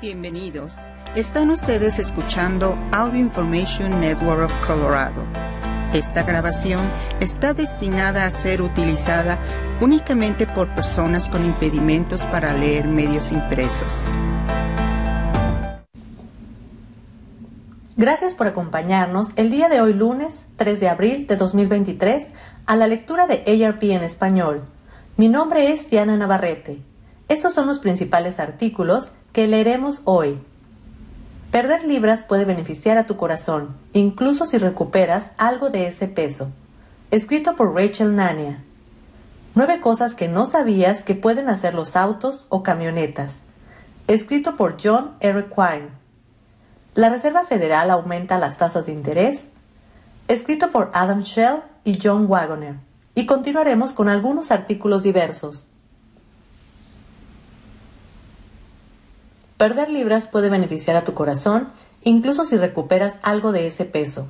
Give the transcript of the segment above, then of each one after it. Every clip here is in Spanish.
Bienvenidos. Están ustedes escuchando Audio Information Network of Colorado. Esta grabación está destinada a ser utilizada únicamente por personas con impedimentos para leer medios impresos. Gracias por acompañarnos el día de hoy lunes 3 de abril de 2023 a la lectura de ARP en español. Mi nombre es Diana Navarrete. Estos son los principales artículos que leeremos hoy. Perder libras puede beneficiar a tu corazón, incluso si recuperas algo de ese peso. Escrito por Rachel Nania. Nueve cosas que no sabías que pueden hacer los autos o camionetas. Escrito por John R. Quine. La Reserva Federal aumenta las tasas de interés. Escrito por Adam Shell y John Wagoner. Y continuaremos con algunos artículos diversos. Perder libras puede beneficiar a tu corazón, incluso si recuperas algo de ese peso.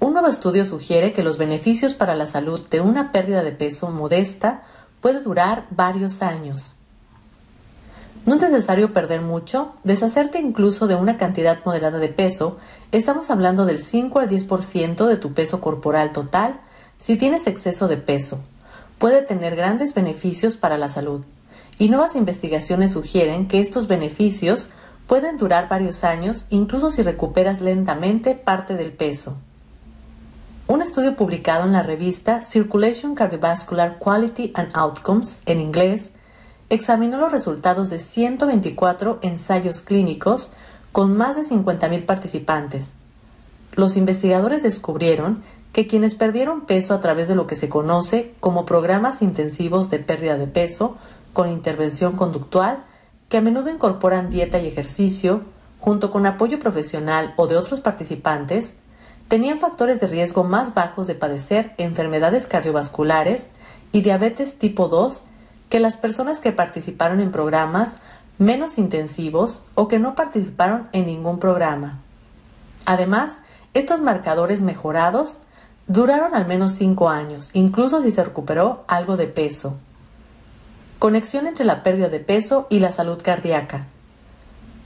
Un nuevo estudio sugiere que los beneficios para la salud de una pérdida de peso modesta puede durar varios años. No es necesario perder mucho, deshacerte incluso de una cantidad moderada de peso, estamos hablando del 5 al 10% de tu peso corporal total si tienes exceso de peso. Puede tener grandes beneficios para la salud y nuevas investigaciones sugieren que estos beneficios pueden durar varios años incluso si recuperas lentamente parte del peso. Un estudio publicado en la revista Circulation Cardiovascular Quality and Outcomes, en inglés, examinó los resultados de 124 ensayos clínicos con más de 50.000 participantes. Los investigadores descubrieron que quienes perdieron peso a través de lo que se conoce como programas intensivos de pérdida de peso con intervención conductual que a menudo incorporan dieta y ejercicio, junto con apoyo profesional o de otros participantes, tenían factores de riesgo más bajos de padecer enfermedades cardiovasculares y diabetes tipo 2 que las personas que participaron en programas menos intensivos o que no participaron en ningún programa. Además, estos marcadores mejorados duraron al menos 5 años, incluso si se recuperó algo de peso. Conexión entre la pérdida de peso y la salud cardíaca.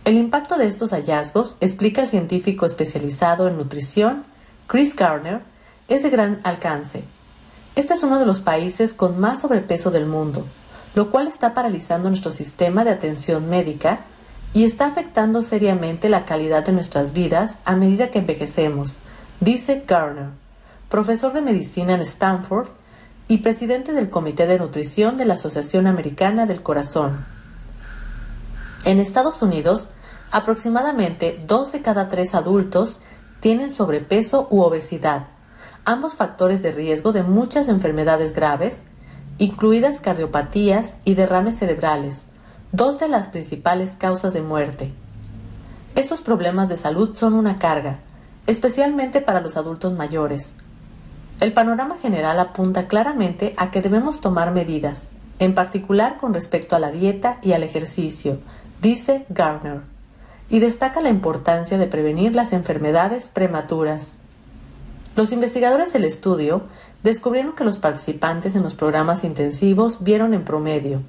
El impacto de estos hallazgos, explica el científico especializado en nutrición, Chris Garner, es de gran alcance. Este es uno de los países con más sobrepeso del mundo, lo cual está paralizando nuestro sistema de atención médica y está afectando seriamente la calidad de nuestras vidas a medida que envejecemos, dice Garner, profesor de medicina en Stanford y presidente del Comité de Nutrición de la Asociación Americana del Corazón. En Estados Unidos, aproximadamente dos de cada tres adultos tienen sobrepeso u obesidad, ambos factores de riesgo de muchas enfermedades graves, incluidas cardiopatías y derrames cerebrales, dos de las principales causas de muerte. Estos problemas de salud son una carga, especialmente para los adultos mayores, el panorama general apunta claramente a que debemos tomar medidas, en particular con respecto a la dieta y al ejercicio, dice Garner, y destaca la importancia de prevenir las enfermedades prematuras. Los investigadores del estudio descubrieron que los participantes en los programas intensivos vieron en promedio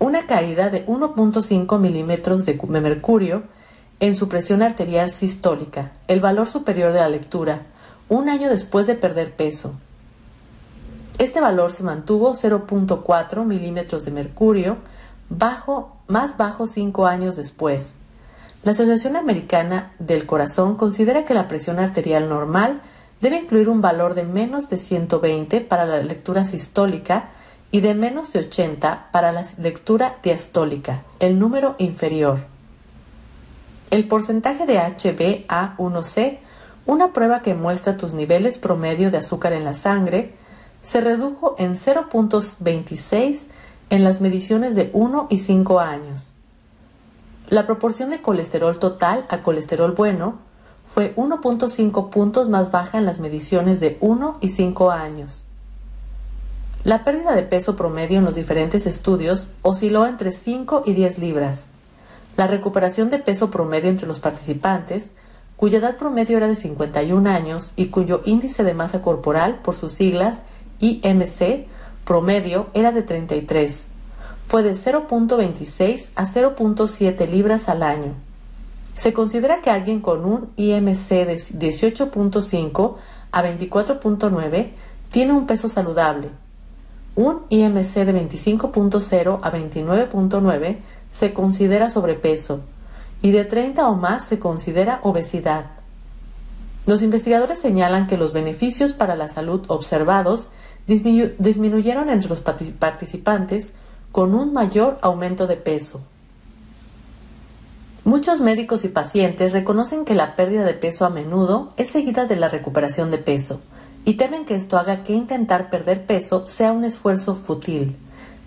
una caída de 1.5 milímetros de mercurio en su presión arterial sistólica, el valor superior de la lectura, un año después de perder peso. Este valor se mantuvo 0.4 milímetros de mercurio, bajo, más bajo cinco años después. La Asociación Americana del Corazón considera que la presión arterial normal debe incluir un valor de menos de 120 para la lectura sistólica y de menos de 80 para la lectura diastólica, el número inferior. El porcentaje de HbA1c una prueba que muestra tus niveles promedio de azúcar en la sangre se redujo en 0.26 en las mediciones de 1 y 5 años. La proporción de colesterol total a colesterol bueno fue 1.5 puntos más baja en las mediciones de 1 y 5 años. La pérdida de peso promedio en los diferentes estudios osciló entre 5 y 10 libras. La recuperación de peso promedio entre los participantes cuya edad promedio era de 51 años y cuyo índice de masa corporal, por sus siglas IMC, promedio era de 33. fue de 0.26 a 0.7 libras al año. Se considera que alguien con un IMC de 18.5 a 24.9 tiene un peso saludable. Un IMC de 25.0 a 29.9 se considera sobrepeso y de 30 o más se considera obesidad. Los investigadores señalan que los beneficios para la salud observados disminuyeron entre los participantes con un mayor aumento de peso. Muchos médicos y pacientes reconocen que la pérdida de peso a menudo es seguida de la recuperación de peso y temen que esto haga que intentar perder peso sea un esfuerzo fútil,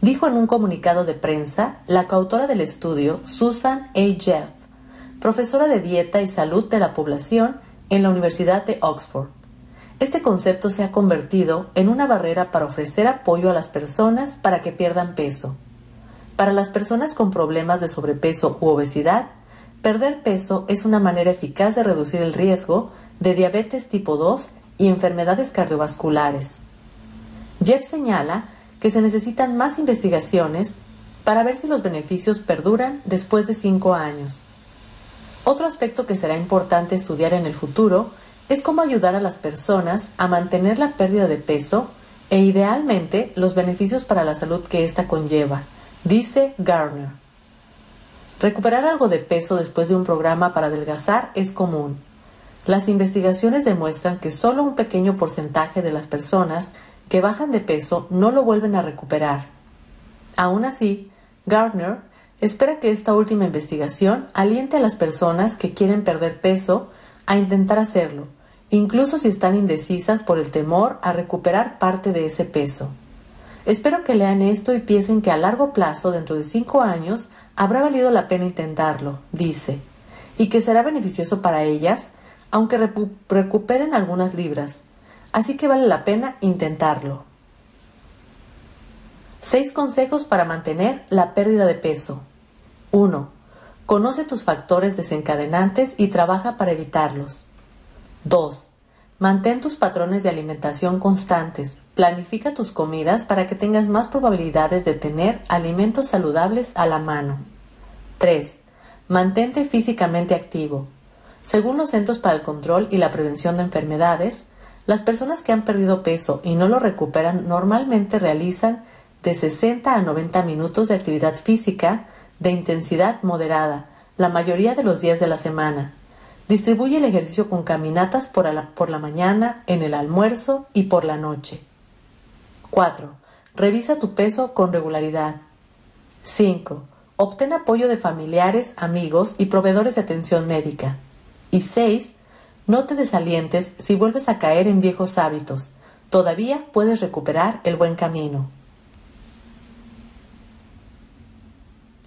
dijo en un comunicado de prensa la coautora del estudio, Susan A. Jeff, profesora de dieta y salud de la población en la Universidad de Oxford. Este concepto se ha convertido en una barrera para ofrecer apoyo a las personas para que pierdan peso. Para las personas con problemas de sobrepeso u obesidad, perder peso es una manera eficaz de reducir el riesgo de diabetes tipo 2 y enfermedades cardiovasculares. Jeff señala que se necesitan más investigaciones para ver si los beneficios perduran después de cinco años. Otro aspecto que será importante estudiar en el futuro es cómo ayudar a las personas a mantener la pérdida de peso e idealmente los beneficios para la salud que ésta conlleva, dice Garner. Recuperar algo de peso después de un programa para adelgazar es común. Las investigaciones demuestran que solo un pequeño porcentaje de las personas que bajan de peso no lo vuelven a recuperar. Aún así, Gardner espera que esta última investigación aliente a las personas que quieren perder peso a intentar hacerlo, incluso si están indecisas por el temor a recuperar parte de ese peso. Espero que lean esto y piensen que a largo plazo, dentro de cinco años, habrá valido la pena intentarlo, dice, y que será beneficioso para ellas, aunque recuperen algunas libras. Así que vale la pena intentarlo. Seis consejos para mantener la pérdida de peso. 1. Conoce tus factores desencadenantes y trabaja para evitarlos. 2. Mantén tus patrones de alimentación constantes. Planifica tus comidas para que tengas más probabilidades de tener alimentos saludables a la mano. 3. Mantente físicamente activo. Según los Centros para el Control y la Prevención de Enfermedades, las personas que han perdido peso y no lo recuperan normalmente realizan de 60 a 90 minutos de actividad física de intensidad moderada, la mayoría de los días de la semana. Distribuye el ejercicio con caminatas por la, por la mañana, en el almuerzo y por la noche. 4. Revisa tu peso con regularidad. 5. Obtén apoyo de familiares, amigos y proveedores de atención médica. Y 6. No te desalientes si vuelves a caer en viejos hábitos. Todavía puedes recuperar el buen camino.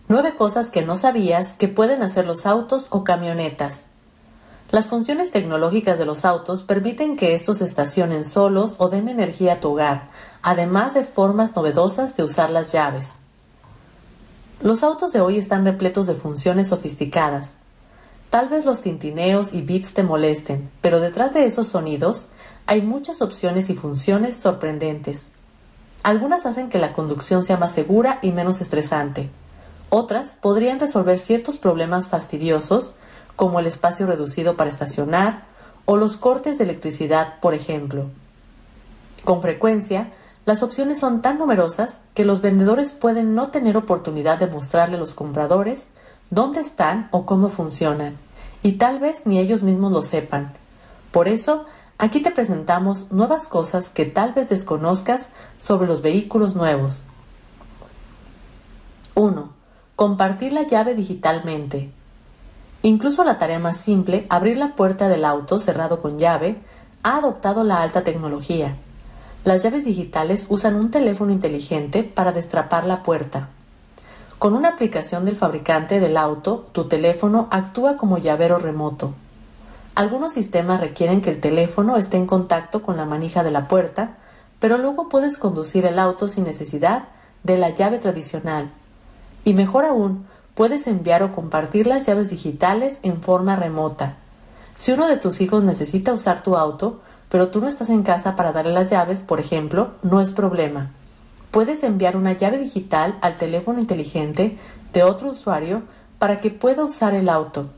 Nueve cosas que no sabías que pueden hacer los autos o camionetas. Las funciones tecnológicas de los autos permiten que estos estacionen solos o den energía a tu hogar, además de formas novedosas de usar las llaves. Los autos de hoy están repletos de funciones sofisticadas. Tal vez los tintineos y bips te molesten, pero detrás de esos sonidos hay muchas opciones y funciones sorprendentes. Algunas hacen que la conducción sea más segura y menos estresante. Otras podrían resolver ciertos problemas fastidiosos, como el espacio reducido para estacionar o los cortes de electricidad, por ejemplo. Con frecuencia, las opciones son tan numerosas que los vendedores pueden no tener oportunidad de mostrarle a los compradores dónde están o cómo funcionan, y tal vez ni ellos mismos lo sepan. Por eso, aquí te presentamos nuevas cosas que tal vez desconozcas sobre los vehículos nuevos. 1. Compartir la llave digitalmente. Incluso la tarea más simple, abrir la puerta del auto cerrado con llave, ha adoptado la alta tecnología. Las llaves digitales usan un teléfono inteligente para destrapar la puerta. Con una aplicación del fabricante del auto, tu teléfono actúa como llavero remoto. Algunos sistemas requieren que el teléfono esté en contacto con la manija de la puerta, pero luego puedes conducir el auto sin necesidad de la llave tradicional y mejor aún, puedes enviar o compartir las llaves digitales en forma remota. Si uno de tus hijos necesita usar tu auto, pero tú no estás en casa para darle las llaves, por ejemplo, no es problema. Puedes enviar una llave digital al teléfono inteligente de otro usuario para que pueda usar el auto.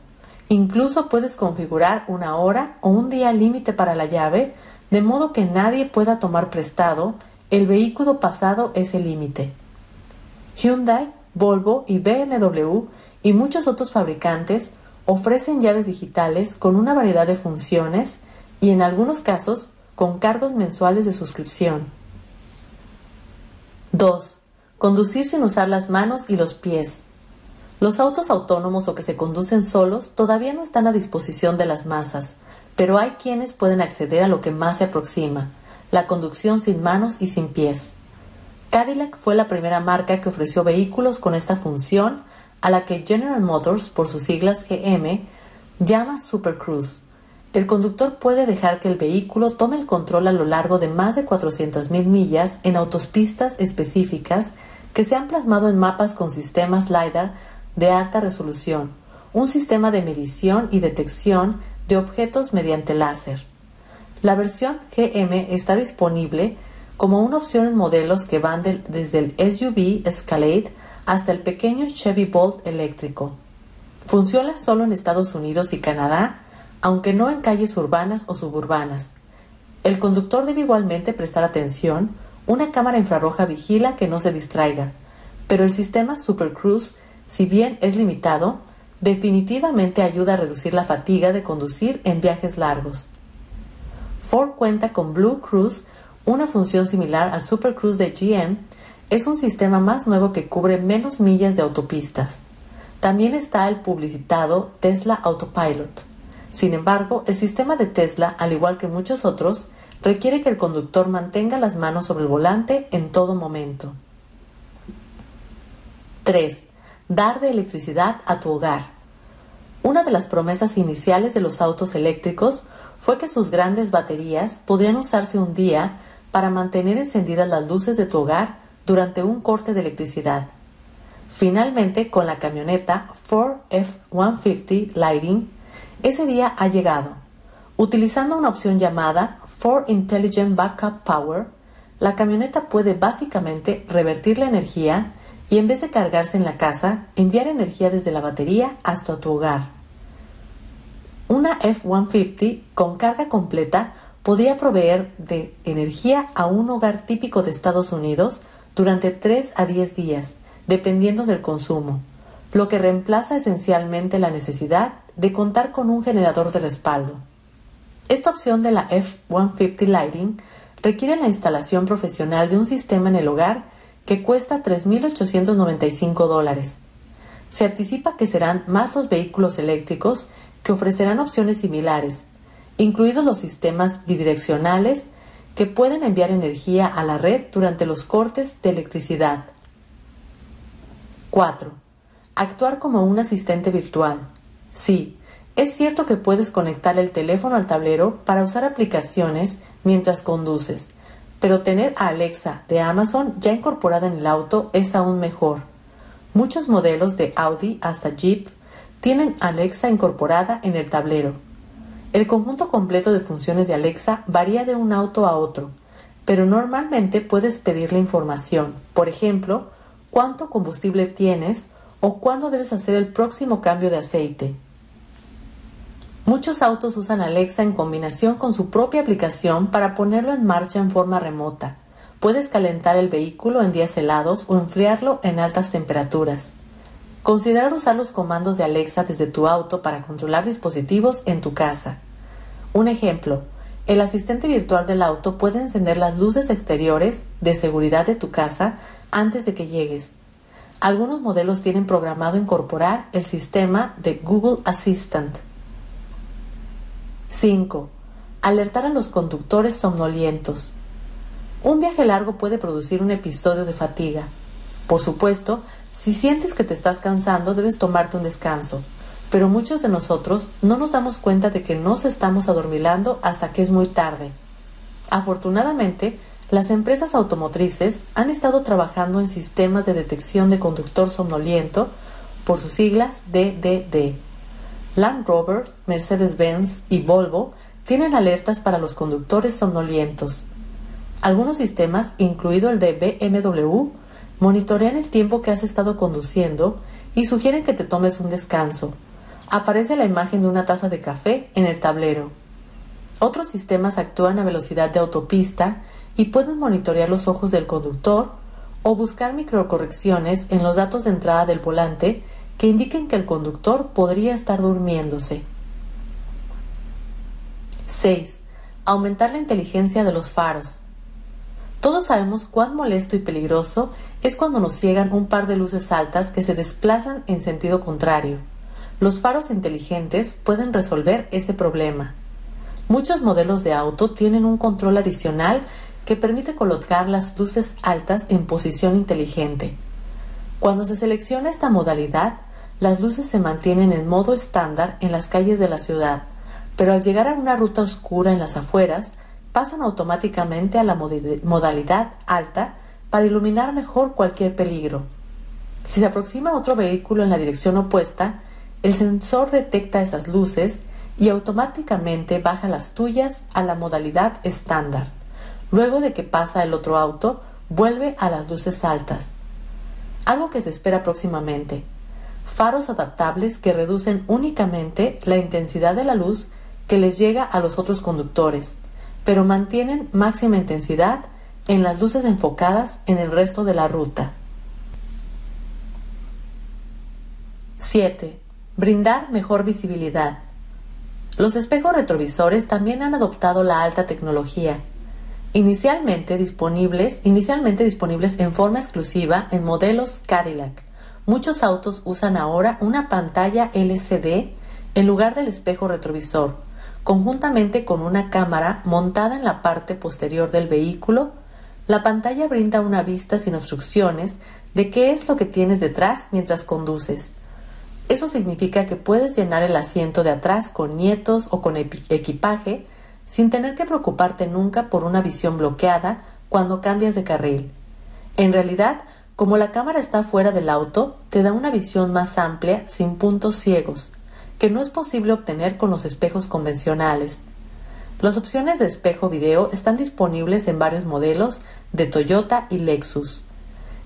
Incluso puedes configurar una hora o un día límite para la llave, de modo que nadie pueda tomar prestado el vehículo pasado ese límite. Hyundai, Volvo y BMW y muchos otros fabricantes ofrecen llaves digitales con una variedad de funciones y en algunos casos con cargos mensuales de suscripción. 2. Conducir sin usar las manos y los pies. Los autos autónomos o que se conducen solos todavía no están a disposición de las masas, pero hay quienes pueden acceder a lo que más se aproxima, la conducción sin manos y sin pies. Cadillac fue la primera marca que ofreció vehículos con esta función a la que General Motors, por sus siglas GM, llama Super Cruise. El conductor puede dejar que el vehículo tome el control a lo largo de más de 400.000 millas en autopistas específicas que se han plasmado en mapas con sistemas LiDAR de alta resolución, un sistema de medición y detección de objetos mediante láser. La versión GM está disponible como una opción en modelos que van desde el SUV Escalade hasta el pequeño Chevy Bolt eléctrico. Funciona solo en Estados Unidos y Canadá, aunque no en calles urbanas o suburbanas. El conductor debe igualmente prestar atención, una cámara infrarroja vigila que no se distraiga, pero el sistema Super Cruise, si bien es limitado, definitivamente ayuda a reducir la fatiga de conducir en viajes largos. Ford cuenta con Blue Cruise una función similar al Super Cruise de GM es un sistema más nuevo que cubre menos millas de autopistas. También está el publicitado Tesla Autopilot. Sin embargo, el sistema de Tesla, al igual que muchos otros, requiere que el conductor mantenga las manos sobre el volante en todo momento. 3. Dar de electricidad a tu hogar. Una de las promesas iniciales de los autos eléctricos fue que sus grandes baterías podrían usarse un día para mantener encendidas las luces de tu hogar durante un corte de electricidad. Finalmente, con la camioneta Ford F-150 Lighting, ese día ha llegado. Utilizando una opción llamada Ford Intelligent Backup Power, la camioneta puede básicamente revertir la energía y en vez de cargarse en la casa, enviar energía desde la batería hasta tu hogar. Una F-150 con carga completa podía proveer de energía a un hogar típico de Estados Unidos durante 3 a 10 días, dependiendo del consumo, lo que reemplaza esencialmente la necesidad de contar con un generador de respaldo. Esta opción de la F-150 Lighting requiere la instalación profesional de un sistema en el hogar que cuesta 3.895 dólares. Se anticipa que serán más los vehículos eléctricos que ofrecerán opciones similares, incluidos los sistemas bidireccionales que pueden enviar energía a la red durante los cortes de electricidad. 4. Actuar como un asistente virtual. Sí, es cierto que puedes conectar el teléfono al tablero para usar aplicaciones mientras conduces, pero tener a Alexa de Amazon ya incorporada en el auto es aún mejor. Muchos modelos de Audi hasta Jeep tienen Alexa incorporada en el tablero el conjunto completo de funciones de Alexa varía de un auto a otro, pero normalmente puedes pedirle información, por ejemplo, cuánto combustible tienes o cuándo debes hacer el próximo cambio de aceite. Muchos autos usan Alexa en combinación con su propia aplicación para ponerlo en marcha en forma remota. Puedes calentar el vehículo en días helados o enfriarlo en altas temperaturas. Considerar usar los comandos de Alexa desde tu auto para controlar dispositivos en tu casa. Un ejemplo, el asistente virtual del auto puede encender las luces exteriores de seguridad de tu casa antes de que llegues. Algunos modelos tienen programado incorporar el sistema de Google Assistant. 5. Alertar a los conductores somnolientos. Un viaje largo puede producir un episodio de fatiga. Por supuesto, si sientes que te estás cansando, debes tomarte un descanso, pero muchos de nosotros no nos damos cuenta de que nos estamos adormilando hasta que es muy tarde. Afortunadamente, las empresas automotrices han estado trabajando en sistemas de detección de conductor somnoliento, por sus siglas DDD. Land Rover, Mercedes-Benz y Volvo tienen alertas para los conductores somnolientos. Algunos sistemas, incluido el de BMW, monitorean el tiempo que has estado conduciendo y sugieren que te tomes un descanso. Aparece la imagen de una taza de café en el tablero. Otros sistemas actúan a velocidad de autopista y pueden monitorear los ojos del conductor o buscar microcorrecciones en los datos de entrada del volante que indiquen que el conductor podría estar durmiéndose. 6. Aumentar la inteligencia de los faros. Todos sabemos cuán molesto y peligroso es cuando nos ciegan un par de luces altas que se desplazan en sentido contrario. Los faros inteligentes pueden resolver ese problema. Muchos modelos de auto tienen un control adicional que permite colocar las luces altas en posición inteligente. Cuando se selecciona esta modalidad, las luces se mantienen en modo estándar en las calles de la ciudad, pero al llegar a una ruta oscura en las afueras, pasan automáticamente a la modalidad alta para iluminar mejor cualquier peligro. Si se aproxima otro vehículo en la dirección opuesta, el sensor detecta esas luces y automáticamente baja las tuyas a la modalidad estándar. Luego de que pasa el otro auto, vuelve a las luces altas. Algo que se espera próximamente. Faros adaptables que reducen únicamente la intensidad de la luz que les llega a los otros conductores pero mantienen máxima intensidad en las luces enfocadas en el resto de la ruta. 7. Brindar mejor visibilidad. Los espejos retrovisores también han adoptado la alta tecnología, inicialmente disponibles, inicialmente disponibles en forma exclusiva en modelos Cadillac. Muchos autos usan ahora una pantalla LCD en lugar del espejo retrovisor, Conjuntamente con una cámara montada en la parte posterior del vehículo, la pantalla brinda una vista sin obstrucciones de qué es lo que tienes detrás mientras conduces. Eso significa que puedes llenar el asiento de atrás con nietos o con equipaje sin tener que preocuparte nunca por una visión bloqueada cuando cambias de carril. En realidad, como la cámara está fuera del auto, te da una visión más amplia sin puntos ciegos que no es posible obtener con los espejos convencionales. Las opciones de espejo video están disponibles en varios modelos de Toyota y Lexus.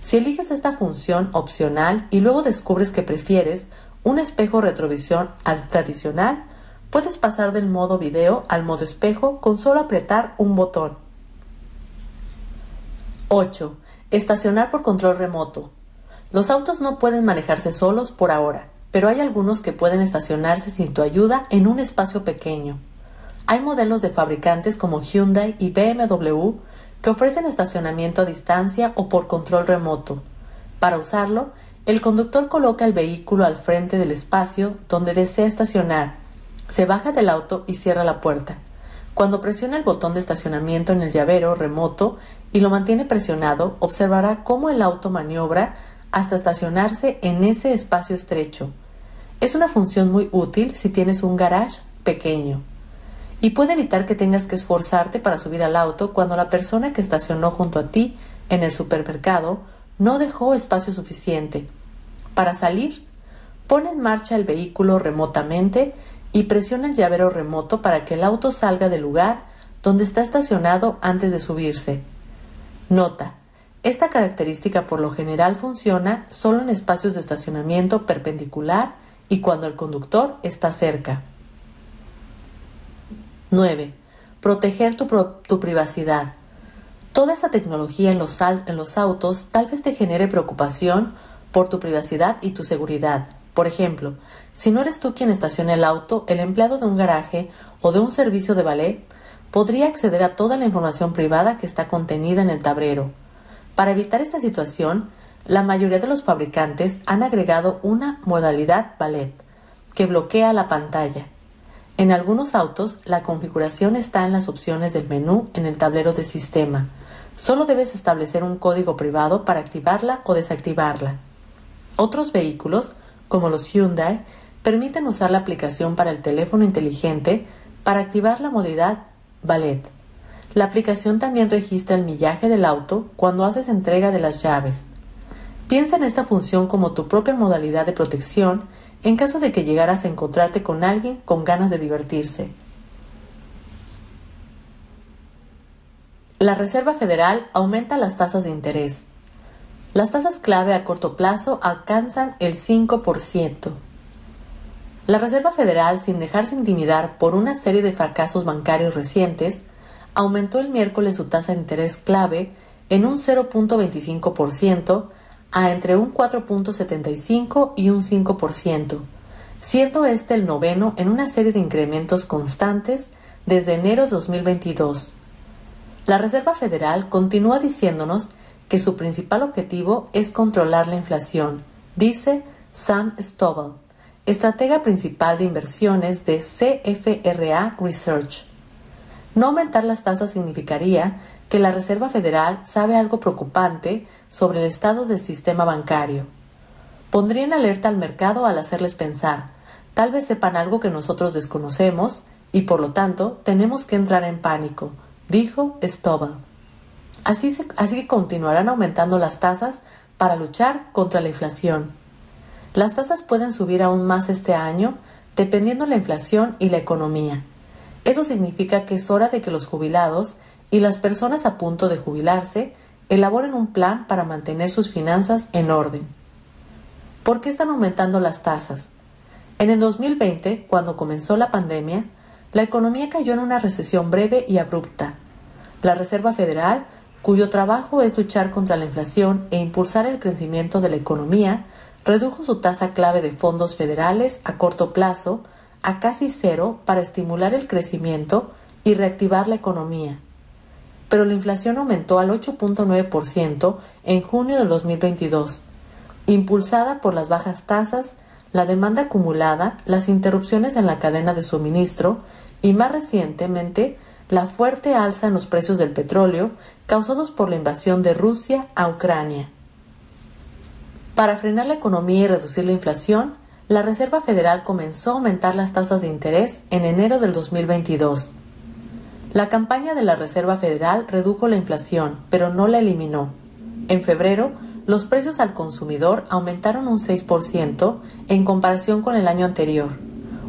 Si eliges esta función opcional y luego descubres que prefieres un espejo retrovisión tradicional, puedes pasar del modo video al modo espejo con solo apretar un botón. 8. Estacionar por control remoto. Los autos no pueden manejarse solos por ahora pero hay algunos que pueden estacionarse sin tu ayuda en un espacio pequeño. Hay modelos de fabricantes como Hyundai y BMW que ofrecen estacionamiento a distancia o por control remoto. Para usarlo, el conductor coloca el vehículo al frente del espacio donde desea estacionar, se baja del auto y cierra la puerta. Cuando presiona el botón de estacionamiento en el llavero remoto y lo mantiene presionado, observará cómo el auto maniobra hasta estacionarse en ese espacio estrecho. Es una función muy útil si tienes un garage pequeño y puede evitar que tengas que esforzarte para subir al auto cuando la persona que estacionó junto a ti en el supermercado no dejó espacio suficiente. Para salir, pone en marcha el vehículo remotamente y presiona el llavero remoto para que el auto salga del lugar donde está estacionado antes de subirse. Nota, esta característica por lo general funciona solo en espacios de estacionamiento perpendicular y cuando el conductor está cerca. 9. Proteger tu, tu privacidad. Toda esa tecnología en los, en los autos tal vez te genere preocupación por tu privacidad y tu seguridad. Por ejemplo, si no eres tú quien estaciona el auto, el empleado de un garaje o de un servicio de ballet podría acceder a toda la información privada que está contenida en el tablero. Para evitar esta situación, la mayoría de los fabricantes han agregado una modalidad ballet que bloquea la pantalla. En algunos autos, la configuración está en las opciones del menú en el tablero de sistema. Solo debes establecer un código privado para activarla o desactivarla. Otros vehículos, como los Hyundai, permiten usar la aplicación para el teléfono inteligente para activar la modalidad ballet. La aplicación también registra el millaje del auto cuando haces entrega de las llaves. Piensa en esta función como tu propia modalidad de protección en caso de que llegaras a encontrarte con alguien con ganas de divertirse. La Reserva Federal aumenta las tasas de interés. Las tasas clave a corto plazo alcanzan el 5%. La Reserva Federal, sin dejarse intimidar por una serie de fracasos bancarios recientes, aumentó el miércoles su tasa de interés clave en un 0.25% a entre un 4.75 y un 5%, siendo este el noveno en una serie de incrementos constantes desde enero de 2022. La Reserva Federal continúa diciéndonos que su principal objetivo es controlar la inflación, dice Sam Stovall, estratega principal de inversiones de CFRA Research. No aumentar las tasas significaría que la Reserva Federal sabe algo preocupante sobre el estado del sistema bancario. Pondría en alerta al mercado al hacerles pensar, tal vez sepan algo que nosotros desconocemos y por lo tanto tenemos que entrar en pánico, dijo Stovall. Así, así que continuarán aumentando las tasas para luchar contra la inflación. Las tasas pueden subir aún más este año dependiendo la inflación y la economía. Eso significa que es hora de que los jubilados y las personas a punto de jubilarse elaboren un plan para mantener sus finanzas en orden. ¿Por qué están aumentando las tasas? En el 2020, cuando comenzó la pandemia, la economía cayó en una recesión breve y abrupta. La Reserva Federal, cuyo trabajo es luchar contra la inflación e impulsar el crecimiento de la economía, redujo su tasa clave de fondos federales a corto plazo a casi cero para estimular el crecimiento y reactivar la economía. Pero la inflación aumentó al 8.9% en junio del 2022, impulsada por las bajas tasas, la demanda acumulada, las interrupciones en la cadena de suministro y más recientemente la fuerte alza en los precios del petróleo causados por la invasión de Rusia a Ucrania. Para frenar la economía y reducir la inflación, la Reserva Federal comenzó a aumentar las tasas de interés en enero del 2022. La campaña de la Reserva Federal redujo la inflación, pero no la eliminó. En febrero, los precios al consumidor aumentaron un 6% en comparación con el año anterior,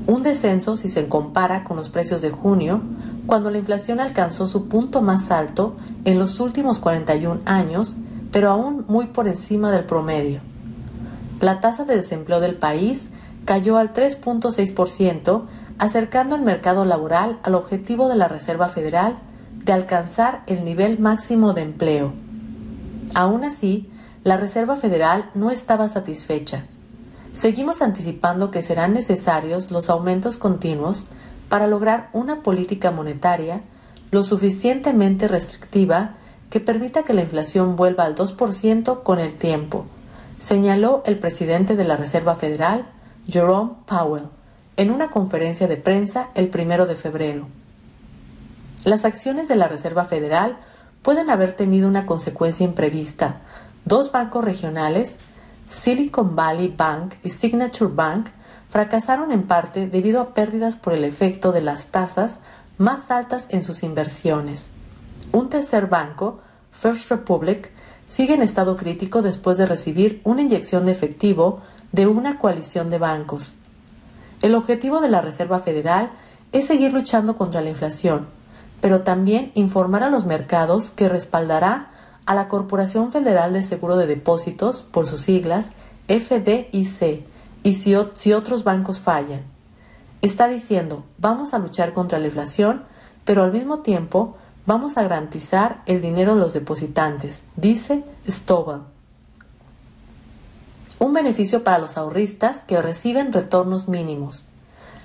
un descenso si se compara con los precios de junio, cuando la inflación alcanzó su punto más alto en los últimos 41 años, pero aún muy por encima del promedio la tasa de desempleo del país cayó al 3.6%, acercando el mercado laboral al objetivo de la Reserva Federal de alcanzar el nivel máximo de empleo. Aún así, la Reserva Federal no estaba satisfecha. Seguimos anticipando que serán necesarios los aumentos continuos para lograr una política monetaria lo suficientemente restrictiva que permita que la inflación vuelva al 2% con el tiempo señaló el presidente de la Reserva Federal, Jerome Powell, en una conferencia de prensa el primero de febrero. Las acciones de la Reserva Federal pueden haber tenido una consecuencia imprevista. Dos bancos regionales, Silicon Valley Bank y Signature Bank, fracasaron en parte debido a pérdidas por el efecto de las tasas más altas en sus inversiones. Un tercer banco, First Republic, sigue en estado crítico después de recibir una inyección de efectivo de una coalición de bancos. El objetivo de la Reserva Federal es seguir luchando contra la inflación, pero también informar a los mercados que respaldará a la Corporación Federal de Seguro de Depósitos, por sus siglas, FDIC, y si, si otros bancos fallan. Está diciendo, vamos a luchar contra la inflación, pero al mismo tiempo Vamos a garantizar el dinero de los depositantes, dice Stovall. Un beneficio para los ahorristas que reciben retornos mínimos.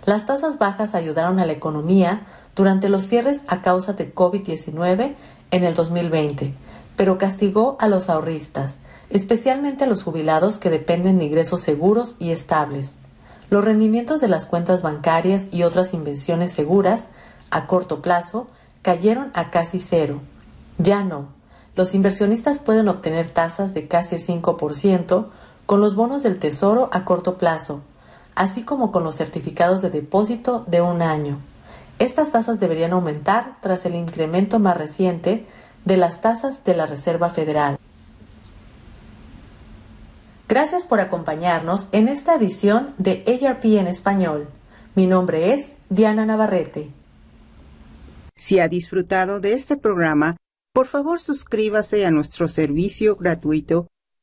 Las tasas bajas ayudaron a la economía durante los cierres a causa de COVID-19 en el 2020, pero castigó a los ahorristas, especialmente a los jubilados que dependen de ingresos seguros y estables. Los rendimientos de las cuentas bancarias y otras inversiones seguras a corto plazo cayeron a casi cero. Ya no. Los inversionistas pueden obtener tasas de casi el 5% con los bonos del Tesoro a corto plazo, así como con los certificados de depósito de un año. Estas tasas deberían aumentar tras el incremento más reciente de las tasas de la Reserva Federal. Gracias por acompañarnos en esta edición de ARP en español. Mi nombre es Diana Navarrete. Si ha disfrutado de este programa, Por favor, suscríbase a nuestro servicio gratuito